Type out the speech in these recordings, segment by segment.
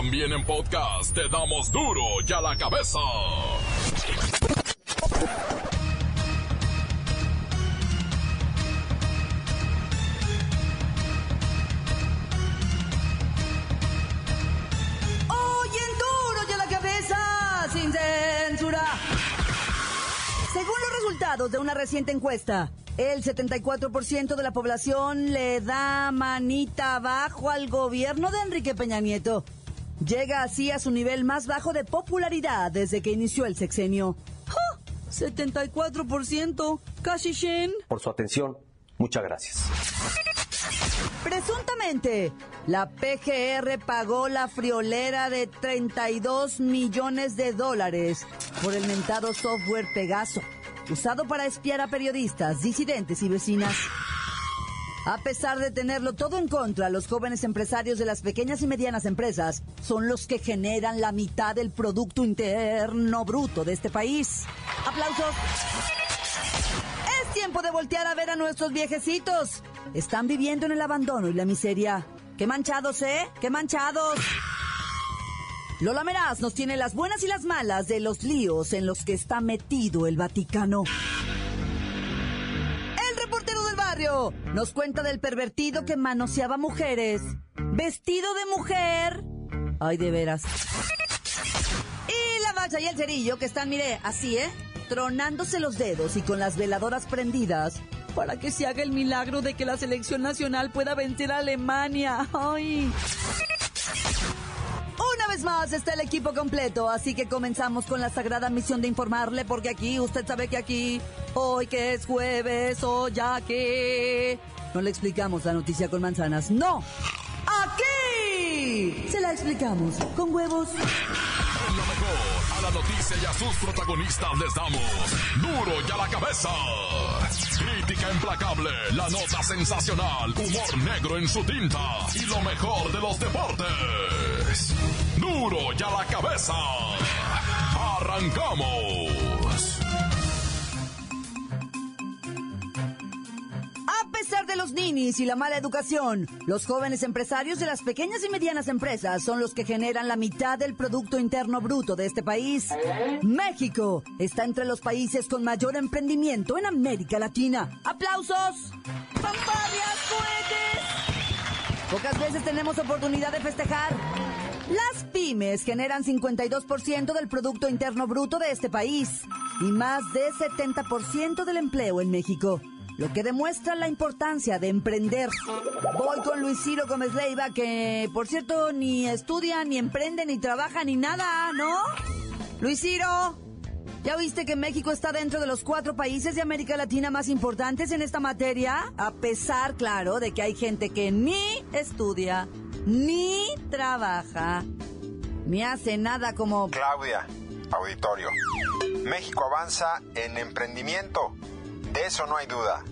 También en podcast te damos duro y a la cabeza. Duro y a la cabeza, sin censura. Según los resultados de una reciente encuesta, el 74% de la población le da manita abajo al gobierno de Enrique Peña Nieto. Llega así a su nivel más bajo de popularidad desde que inició el sexenio. ¡Ja! 74%, casi Shen. por su atención. Muchas gracias. Presuntamente, la PGR pagó la friolera de 32 millones de dólares por el mentado software Pegaso, usado para espiar a periodistas, disidentes y vecinas. A pesar de tenerlo todo en contra, los jóvenes empresarios de las pequeñas y medianas empresas son los que generan la mitad del Producto Interno Bruto de este país. ¡Aplausos! Es tiempo de voltear a ver a nuestros viejecitos. Están viviendo en el abandono y la miseria. ¡Qué manchados, eh! ¡Qué manchados! Lola Meraz nos tiene las buenas y las malas de los líos en los que está metido el Vaticano. Nos cuenta del pervertido que manoseaba mujeres, vestido de mujer. Ay, de veras. Y la bacha y el cerillo que están, mire, así, ¿eh? Tronándose los dedos y con las veladoras prendidas para que se haga el milagro de que la selección nacional pueda vencer a Alemania. Ay. Más está el equipo completo, así que comenzamos con la sagrada misión de informarle, porque aquí, usted sabe que aquí, hoy que es jueves, ya que... No le explicamos la noticia con manzanas, no. Aquí se la explicamos con huevos. A la noticia y a sus protagonistas les damos duro y a la cabeza. Implacable, la nota sensacional, humor negro en su tinta y lo mejor de los deportes. Duro y a la cabeza. Arrancamos. Ninis y la mala educación, los jóvenes empresarios de las pequeñas y medianas empresas son los que generan la mitad del Producto Interno Bruto de este país. México está entre los países con mayor emprendimiento en América Latina. ¡Aplausos! ¡Fanfarrias, cohetes! Pocas veces tenemos oportunidad de festejar. Las pymes generan 52% del Producto Interno Bruto de este país y más de 70% del empleo en México lo que demuestra la importancia de emprender. Voy con Luis Ciro Gómez Leiva, que por cierto ni estudia, ni emprende, ni trabaja, ni nada, ¿no? Luis Ciro, ¿ya viste que México está dentro de los cuatro países de América Latina más importantes en esta materia? A pesar, claro, de que hay gente que ni estudia, ni trabaja, ni hace nada como... Claudia, auditorio. México avanza en emprendimiento. De eso no hay duda.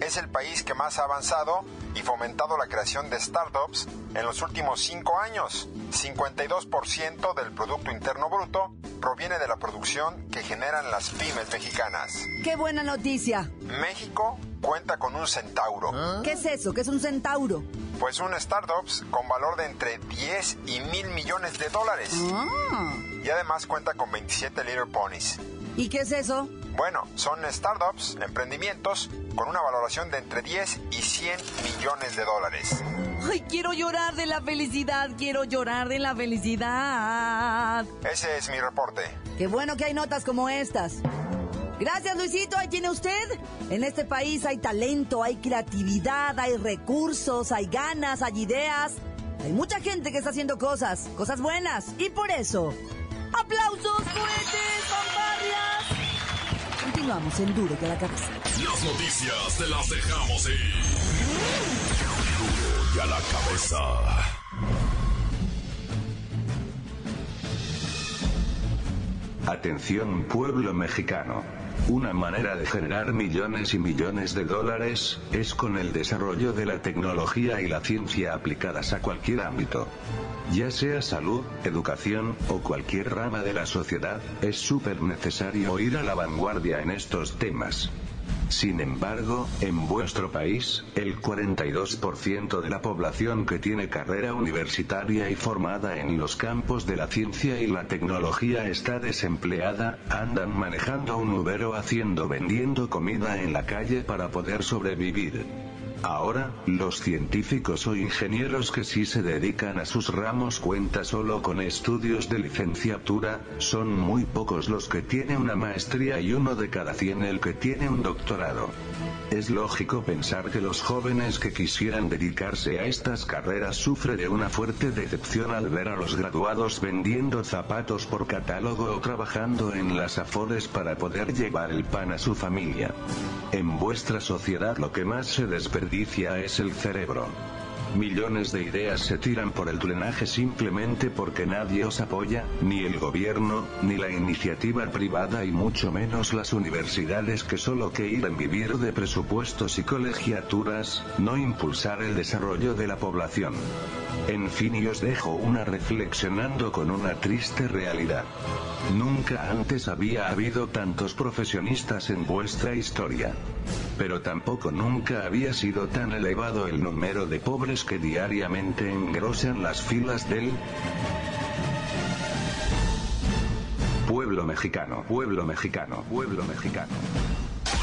Es el país que más ha avanzado y fomentado la creación de startups en los últimos cinco años. 52% del Producto Interno Bruto proviene de la producción que generan las pymes mexicanas. ¡Qué buena noticia! México cuenta con un centauro, ¿Qué es eso? ¿Qué es un centauro? pues un startups con valor de entre 10 y mil millones de dólares. Ah, Y además cuenta con 27 Little Ponies. ¿Y qué es eso? Bueno, son startups, emprendimientos, con una valoración de entre 10 y 100 millones de dólares. Ay, quiero llorar de la felicidad, quiero llorar de la felicidad. Ese es mi reporte. Qué bueno que hay notas como estas. Gracias, Luisito. Ahí tiene usted. En este país hay talento, hay creatividad, hay recursos, hay ganas, hay ideas. Hay mucha gente que está haciendo cosas, cosas buenas. Y por eso, aplausos, fanfarrias. Continuamos en Duro que la cabeza. Las noticias te las dejamos ir. Duro y a la cabeza. Atención pueblo mexicano. Una manera de generar millones y millones de dólares, es con el desarrollo de la tecnología y la ciencia aplicadas a cualquier ámbito. Ya sea salud, educación, o cualquier rama de la sociedad, es súper necesario ir a la vanguardia en estos temas. Sin embargo, en vuestro país, el 42% de la población que tiene carrera universitaria y formada en los campos de la ciencia y la tecnología está desempleada, andan manejando un Uber o haciendo vendiendo comida en la calle para poder sobrevivir. Ahora, los científicos o ingenieros que sí se dedican a sus ramos cuenta solo con estudios de licenciatura, son muy pocos los que tienen una maestría y uno de cada cien el que tiene un doctorado. Es lógico pensar que los jóvenes que quisieran dedicarse a estas carreras sufren de una fuerte decepción al ver a los graduados vendiendo zapatos por catálogo o trabajando en las afores para poder llevar el pan a su familia. En vuestra sociedad lo que más se desperdicia es el cerebro. Millones de ideas se tiran por el drenaje simplemente porque nadie os apoya, ni el gobierno, ni la iniciativa privada y mucho menos las universidades que solo quieren vivir de presupuestos y colegiaturas, no impulsar el desarrollo de la población. En fin y os dejo una reflexionando con una triste realidad. Nunca antes había habido tantos profesionistas en vuestra historia. Pero tampoco nunca había sido tan elevado el número de pobres que diariamente engrosan las filas del pueblo mexicano, pueblo mexicano, pueblo mexicano.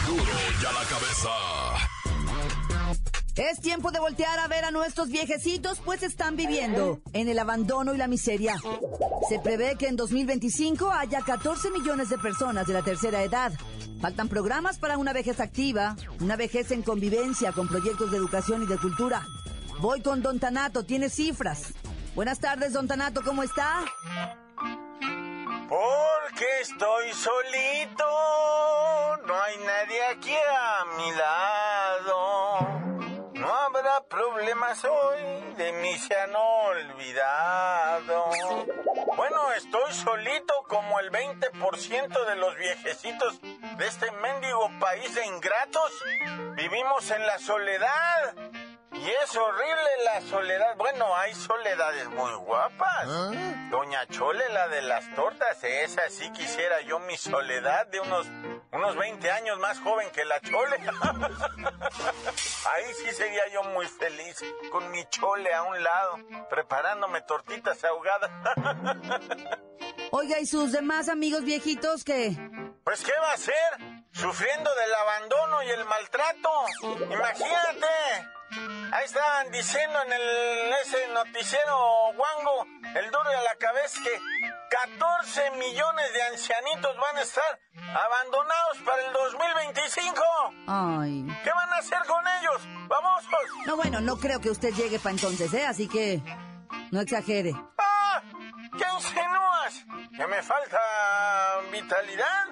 Duro ya la cabeza. Es tiempo de voltear a ver a nuestros viejecitos, pues están viviendo en el abandono y la miseria. Se prevé que en 2025 haya 14 millones de personas de la tercera edad. Faltan programas para una vejez activa, una vejez en convivencia con proyectos de educación y de cultura. Voy con Don Tanato, tiene cifras. Buenas tardes, Don Tanato, ¿cómo está? Porque estoy solito, no hay nadie aquí a mi. Problemas hoy, de mí se han olvidado. Bueno, estoy solito como el 20% de los viejecitos de este mendigo país de ingratos. Vivimos en la soledad. Y es horrible la soledad. Bueno, hay soledades muy guapas. Doña Chole, la de las tortas, esa sí quisiera yo mi soledad de unos, unos 20 años más joven que la Chole. Ahí sí sería yo muy feliz, con mi Chole a un lado, preparándome tortitas ahogadas. Oiga, ¿y sus demás amigos viejitos qué? Pues, ¿qué va a hacer? Sufriendo del abandono y el maltrato. Imagínate. Ahí estaban diciendo en el, ese noticiero guango, el duro a la cabeza, que 14 millones de ancianitos van a estar abandonados para el 2025. Ay. ¿Qué van a hacer con ellos? ¡Vamos! No, bueno, no creo que usted llegue para entonces, ¿eh? Así que no exagere. ¡Ah! ¿Qué insinúas? ¿Que me falta vitalidad?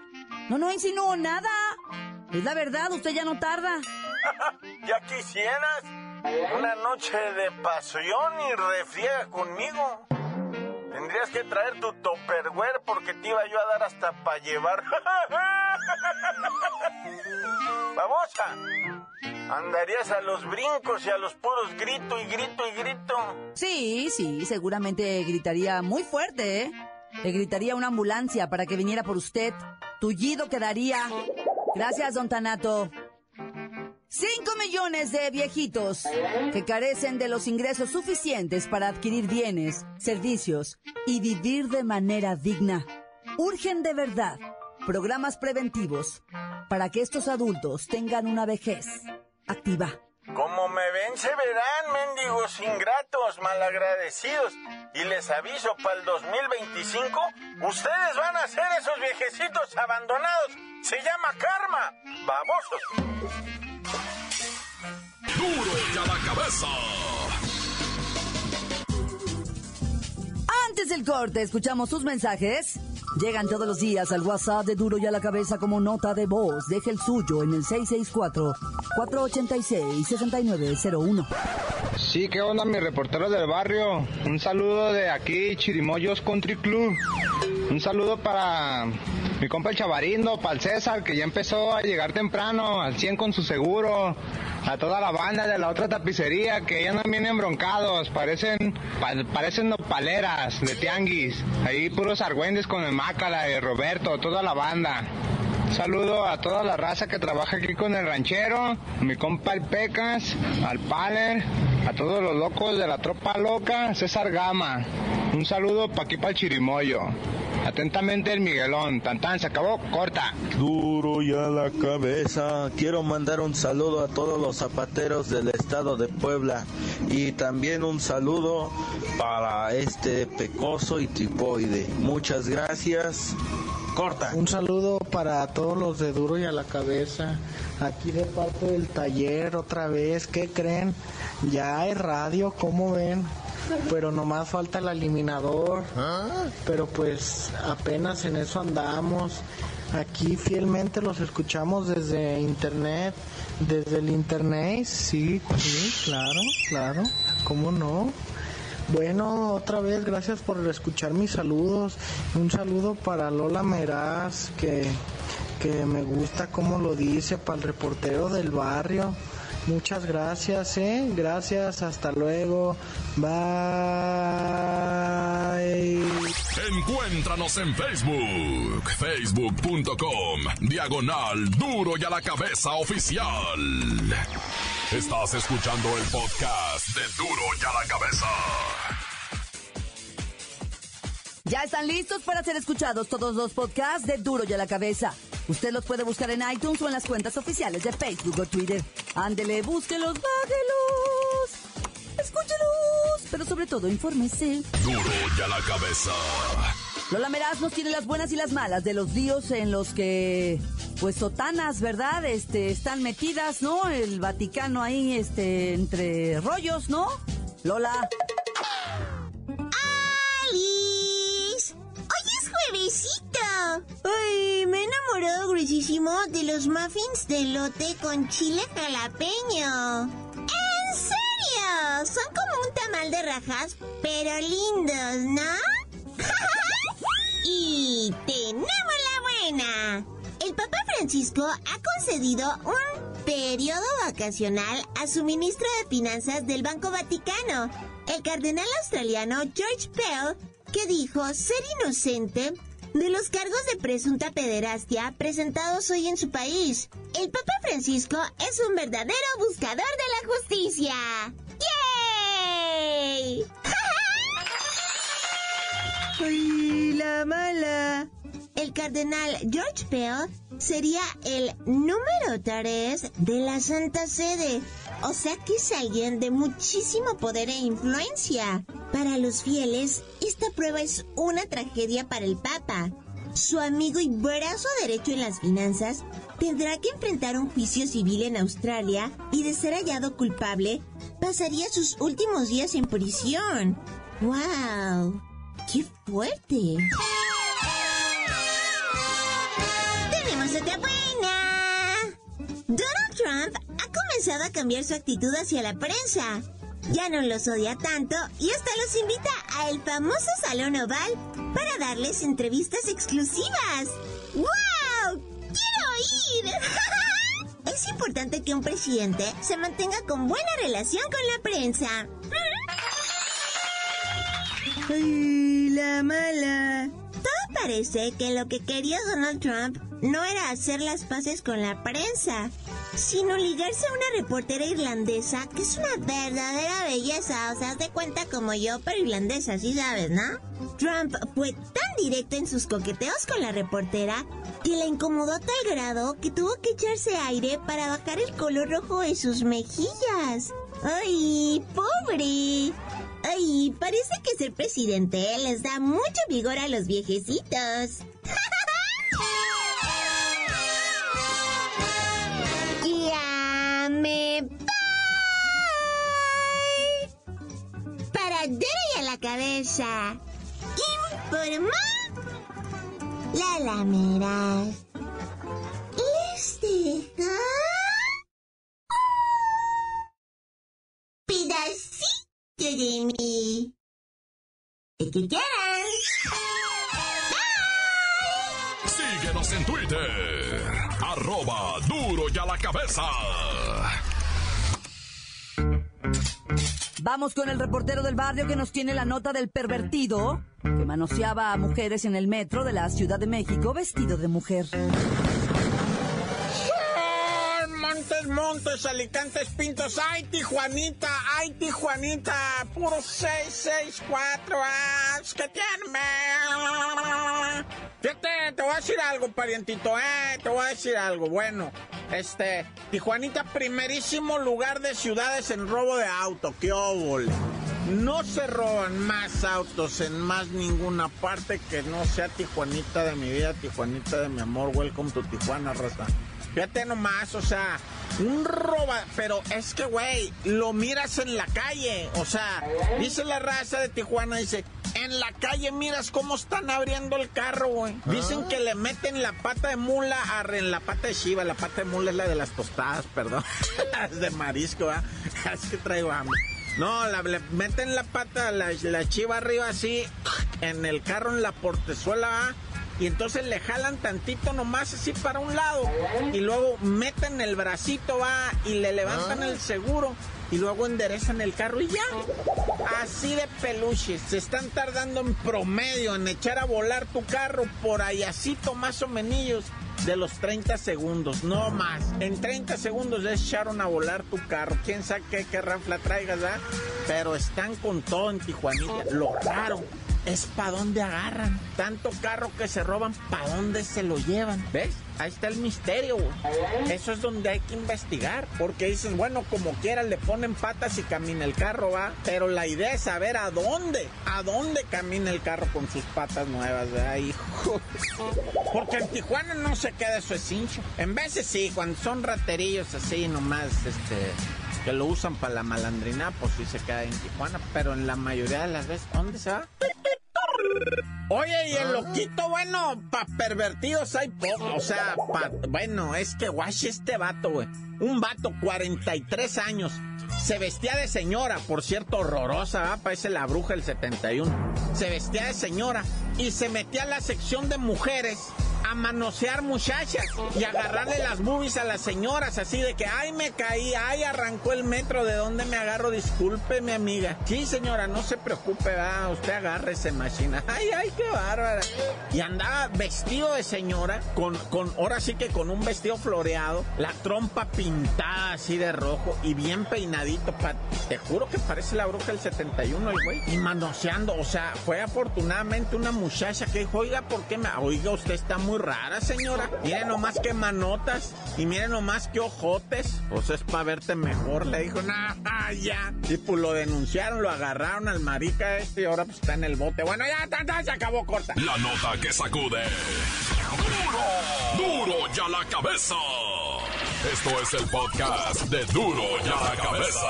No, no insinúo nada. Es la verdad, usted ya no tarda. ¿Ya quisieras? Una noche de pasión y refriega conmigo. Tendrías que traer tu topperware porque te iba yo a dar hasta para llevar. Babosa, andarías a los brincos y a los puros grito y grito y grito. Sí, sí, seguramente gritaría muy fuerte, ¿eh? Le gritaría una ambulancia para que viniera por usted. Tullido quedaría. Gracias, don Tanato. Cinco millones de viejitos que carecen de los ingresos suficientes para adquirir bienes, servicios y vivir de manera digna. Urgen de verdad programas preventivos para que estos adultos tengan una vejez activa. Como me ven, se verán, mendigos ingratos, malagradecidos. Y les aviso, para el 2025, ustedes van a ser esos viejecitos abandonados. Se llama karma. Babosos. Duro ya la cabeza. Antes del corte, escuchamos sus mensajes. Llegan todos los días al WhatsApp de Duro y a la cabeza como nota de voz. Deje el suyo en el 664-486-6901. Sí, ¿qué onda, mi reportero del barrio? Un saludo de aquí, Chirimoyos Country Club. Un saludo para mi compa el Chavarindo, para el César, que ya empezó a llegar temprano, al 100 con su seguro. A toda la banda de la otra tapicería, que ya andan bien embroncados, parecen, pa- parecen nopaleras de tianguis. Ahí puros argüendes con el Mácala y Roberto, toda la banda. Saludo a toda la raza que trabaja aquí con el ranchero, a mi compa el Pecas, al Paler, a todos los locos de la tropa loca, César Gama. Un saludo pa' aquí para el Chirimoyo. Atentamente el Miguelón. Tantán, se acabó, corta. Duro ya la cabeza. Quiero mandar un saludo a todos los zapateros del estado de Puebla y también un saludo para este pecoso y tipoide. Muchas gracias. Corta. Un saludo para todos los de Duro y a la cabeza. Aquí de parte del taller otra vez. ¿Qué creen? Ya hay radio, ¿cómo ven? Pero nomás falta el eliminador. Pero pues apenas en eso andamos. Aquí fielmente los escuchamos desde internet. Desde el internet, sí, sí, claro, claro. ¿Cómo no? Bueno, otra vez gracias por escuchar mis saludos. Un saludo para Lola Meraz, que, que me gusta cómo lo dice, para el reportero del barrio. Muchas gracias, ¿eh? Gracias, hasta luego. Bye. Encuéntranos en Facebook, facebook.com, diagonal duro y a la cabeza oficial. Estás escuchando el podcast de duro y a la cabeza. Ya están listos para ser escuchados todos los podcasts de Duro y a la cabeza. Usted los puede buscar en iTunes o en las cuentas oficiales de Facebook o Twitter. Ándele, búsquelos, bájelos, escúchelos, pero sobre todo infórmese. Duro y a la cabeza. Lola Meraz nos tiene las buenas y las malas de los líos en los que, pues, sotanas, ¿verdad? Este, están metidas, ¿no? El Vaticano ahí, este, entre rollos, ¿no? Lola. ¡Ay! Me he enamorado gruesísimo de los muffins de lote con chile jalapeño. ¡En serio! Son como un tamal de rajas, pero lindos, ¿no? y tenemos la buena. El Papa Francisco ha concedido un periodo vacacional a su ministro de Finanzas del Banco Vaticano, el cardenal australiano George Pell, que dijo ser inocente de los cargos de presunta pederastia presentados hoy en su país. El Papa Francisco es un verdadero buscador de la justicia. ¡Yay! ¡Ay, la mala! El cardenal George Pell sería el número 3 de la Santa Sede. O sea que es alguien de muchísimo poder e influencia. Para los fieles, esta prueba es una tragedia para el Papa. Su amigo y brazo derecho en las finanzas tendrá que enfrentar un juicio civil en Australia y de ser hallado culpable, pasaría sus últimos días en prisión. ¡Wow! ¡Qué fuerte! ¡Tenemos otra buena! Donald Trump ha comenzado a cambiar su actitud hacia la prensa. Ya no los odia tanto y hasta los invita al famoso Salón Oval para darles entrevistas exclusivas. ¡Wow! ¡Quiero ir! es importante que un presidente se mantenga con buena relación con la prensa. ¡Ay, la mala! Parece que lo que quería Donald Trump no era hacer las paces con la prensa, sino ligarse a una reportera irlandesa que es una verdadera belleza. O sea, haz de cuenta como yo, pero irlandesa, sí sabes, ¿no? Trump fue tan directo en sus coqueteos con la reportera que la incomodó a tal grado que tuvo que echarse aire para bajar el color rojo de sus mejillas. ¡Ay, pobre! Ay, parece que ser presidente les da mucho vigor a los viejecitos. ya me voy. Para Duro y a la cabeza. Informó la lamera. Les de mí. Quieran. Síguenos en Twitter. Arroba duro y a la cabeza. Vamos con el reportero del barrio que nos tiene la nota del pervertido que manoseaba a mujeres en el metro de la Ciudad de México vestido de mujer. Montes, Montes, Alicantes, Pintos. Ay, Tijuanita, ay, Tijuanita. Puro 664. Ah, ¿Qué tiene? Fíjate, te voy a decir algo, parientito, eh. Te voy a decir algo. Bueno, este, Tijuanita, primerísimo lugar de ciudades en robo de auto. ¡Qué óvole! No se roban más autos en más ninguna parte que no sea Tijuanita de mi vida, Tijuanita de mi amor. Welcome to Tijuana, raza. Fíjate nomás, o sea, un roba, pero es que, güey, lo miras en la calle. O sea, dice la raza de Tijuana, dice, en la calle miras cómo están abriendo el carro, güey. Dicen que le meten la pata de mula a en la pata de chiva. La pata de mula es la de las tostadas, perdón. de marisco, ¿verdad? Es que traigo hambre. No, la, le meten la pata, la, la chiva arriba así, en el carro, en la portezuela. Y entonces le jalan tantito nomás así para un lado y luego meten el bracito va y le levantan el seguro y luego enderezan el carro y ya. Así de peluches. Se están tardando en promedio en echar a volar tu carro por ayacito más o menos de los 30 segundos, no más. En 30 segundos ya echaron a volar tu carro. Quién sabe qué, qué rafla traigas, ¿verdad? Pero están con todo en Tijuanita. Lo raro es para dónde agarran. Tanto carro que se roban, para dónde se lo llevan. ¿Ves? Ahí está el misterio. Eso es donde hay que investigar. Porque dicen, bueno, como quiera le ponen patas y camina el carro, va. Pero la idea es saber a dónde, a dónde camina el carro con sus patas nuevas, ¿verdad, hijo? Porque en Tijuana no se queda eso es hincho. En veces sí, cuando son raterillos así nomás, este que lo usan para la malandrina, pues sí se queda en Tijuana, pero en la mayoría de las veces, ¿dónde se va? Oye, y el loquito, bueno, pa' pervertidos hay poco. O sea, pa, bueno, es que guache este vato, güey. Un vato, 43 años. Se vestía de señora, por cierto, horrorosa, ¿verdad? parece la bruja del 71. Se vestía de señora y se metía a la sección de mujeres manosear muchachas y agarrarle las boobies a las señoras, así de que, ay, me caí, ay, arrancó el metro, ¿de dónde me agarro? Disculpe, mi amiga. Sí, señora, no se preocupe, va, usted agárrese, machina. Ay, ay, qué bárbara. Y andaba vestido de señora, con, con, ahora sí que con un vestido floreado, la trompa pintada así de rojo y bien peinadito, te juro que parece la bruja del 71 el güey. Y manoseando, o sea, fue afortunadamente una muchacha que dijo, oiga, ¿por qué me... Oiga, usted está muy rara, señora. Miren nomás qué manotas y miren nomás qué ojotes. Pues es para verte mejor. Le dijo, nah, ya. Y pues lo denunciaron, lo agarraron al marica este y ahora pues está en el bote. Bueno, ya, ya, se acabó corta. La nota que sacude. ¡Duro! ¡Duro ya la cabeza! Esto es el podcast de Duro ya la cabeza.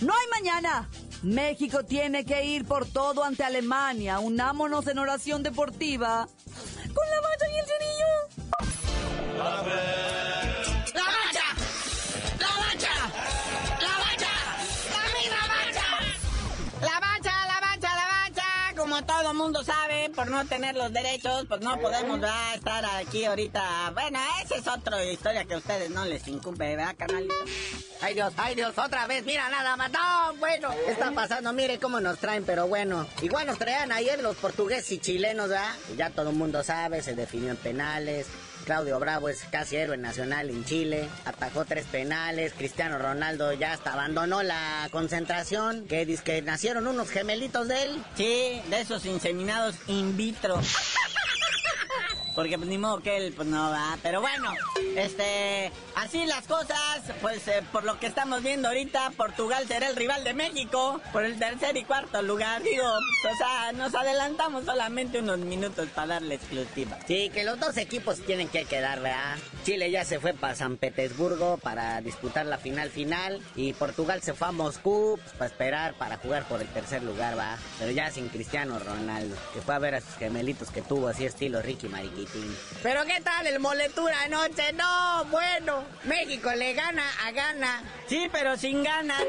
No hay mañana. México tiene que ir por todo ante Alemania. Unámonos en oración deportiva. Con la bacha y el cerillo. Mundo sabe, por no tener los derechos, pues no podemos estar aquí ahorita. Bueno, esa es otra historia que a ustedes no les incumbe, ¿verdad, carnalito? Ay Dios, ay Dios, otra vez, mira nada más. No, bueno, ¿qué está pasando? Mire cómo nos traen, pero bueno. Igual nos traían ayer los portugueses y chilenos, ¿verdad? Ya todo el mundo sabe, se definió en penales. Claudio Bravo es casi héroe nacional en Chile, atajó tres penales, Cristiano Ronaldo ya hasta abandonó la concentración, que dice que nacieron unos gemelitos de él. Sí, de esos inseminados in vitro. Porque pues ni modo que él, pues no va. Pero bueno, este, así las cosas, pues eh, por lo que estamos viendo ahorita, Portugal será el rival de México por el tercer y cuarto lugar. Digo, pues, o sea, nos adelantamos solamente unos minutos para darle exclusiva. Sí, que los dos equipos tienen que quedar, ¿verdad? Chile ya se fue para San Petersburgo para disputar la final final y Portugal se fue a Moscú pues, para esperar para jugar por el tercer lugar, va. Pero ya sin Cristiano Ronaldo, que fue a ver a sus gemelitos que tuvo así estilo Ricky Mariquita. Pero ¿qué tal el moletura anoche? No, bueno, México le gana a gana. Sí, pero sin ganas,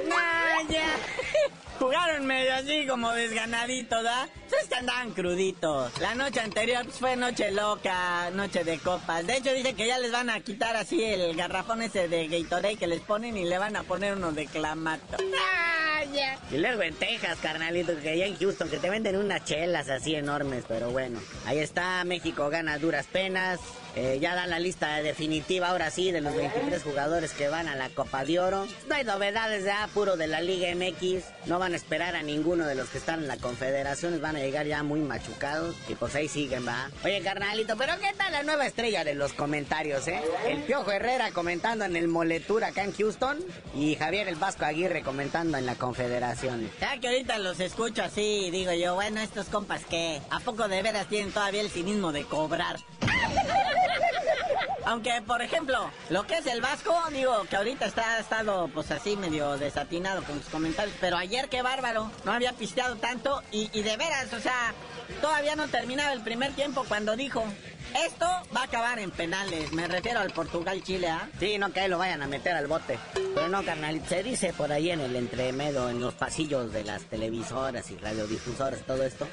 ya. Jugaron medio así como desganaditos, ¿da? Ustedes que andaban cruditos. La noche anterior pues, fue noche loca, noche de copas. De hecho, dice que ya les van a quitar así el garrafón ese de Gatorade que les ponen y le van a poner uno de clamato. ya. Y luego en Texas, carnalito, que allá en Houston, que te venden unas chelas así enormes, pero bueno. Ahí está, México gana duras penas. Eh, ya dan la lista definitiva ahora sí de los 23 jugadores que van a la Copa de Oro. No hay novedades ya, puro de la Liga MX. No van a esperar a ninguno de los que están en la Confederación. Van a llegar ya muy machucados. Y pues ahí siguen, va. Oye, carnalito, pero ¿qué tal la nueva estrella de los comentarios, eh? El Piojo Herrera comentando en el Moletur acá en Houston. Y Javier el Vasco Aguirre comentando en la Confederación. Ya que ahorita los escucho así, digo yo, bueno, estos compas que ¿a poco de veras tienen todavía el cinismo de cobrar? Aunque, por ejemplo, lo que es el Vasco, digo, que ahorita está ha estado, pues así, medio desatinado con sus comentarios, pero ayer qué bárbaro, no había pisteado tanto y, y de veras, o sea, todavía no terminaba el primer tiempo cuando dijo, esto va a acabar en penales. Me refiero al Portugal-Chile, ¿ah? Sí, no que ahí lo vayan a meter al bote. Pero no, carnal, se dice por ahí en el entremedo, en los pasillos de las televisoras y radiodifusoras, todo esto,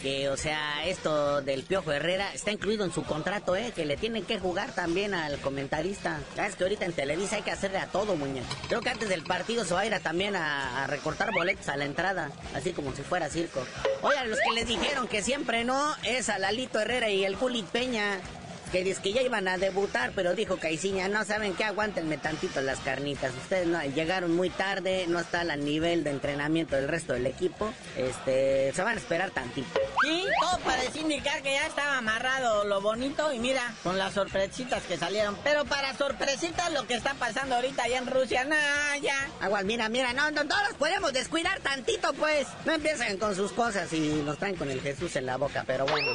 que, o sea, esto del Piojo Herrera está incluido en su contrato, ¿eh? Que le tienen que jugar también al comentarista. Sabes que ahorita en Televisa hay que hacerle a todo, muñeco. Creo que antes del partido se va a ir a también a, a recortar boletos a la entrada, así como si fuera circo. Oigan, los que les dijeron que siempre no, es a Lalito Herrera y el Juli Peña que dice que ya iban a debutar, pero dijo Caiciña, no saben qué, aguántenme tantito las carnitas. Ustedes no, llegaron muy tarde, no están al nivel de entrenamiento del resto del equipo. Este, se van a esperar tantito. Sí, todo parece indicar que ya estaba amarrado lo bonito y mira, con las sorpresitas que salieron. Pero para sorpresitas lo que está pasando ahorita allá en Rusia, no, ya. Aguas, mira, mira, no, no, todos podemos descuidar tantito, pues. No empiecen con sus cosas y nos traen con el Jesús en la boca, pero bueno.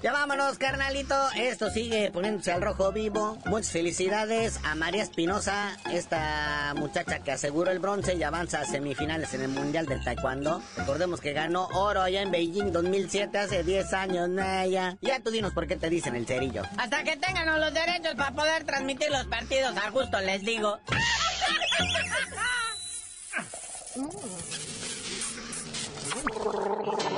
Ya vámonos, carnalito. Esto sigue poniéndose al rojo vivo. Muchas felicidades a María Espinosa, esta muchacha que aseguró el bronce y avanza a semifinales en el Mundial del Taekwondo. Recordemos que ganó oro allá en Beijing 2007, hace 10 años, Naya. Ya tú dinos por qué te dicen el cerillo. Hasta que tengan los derechos para poder transmitir los partidos a gusto, les digo.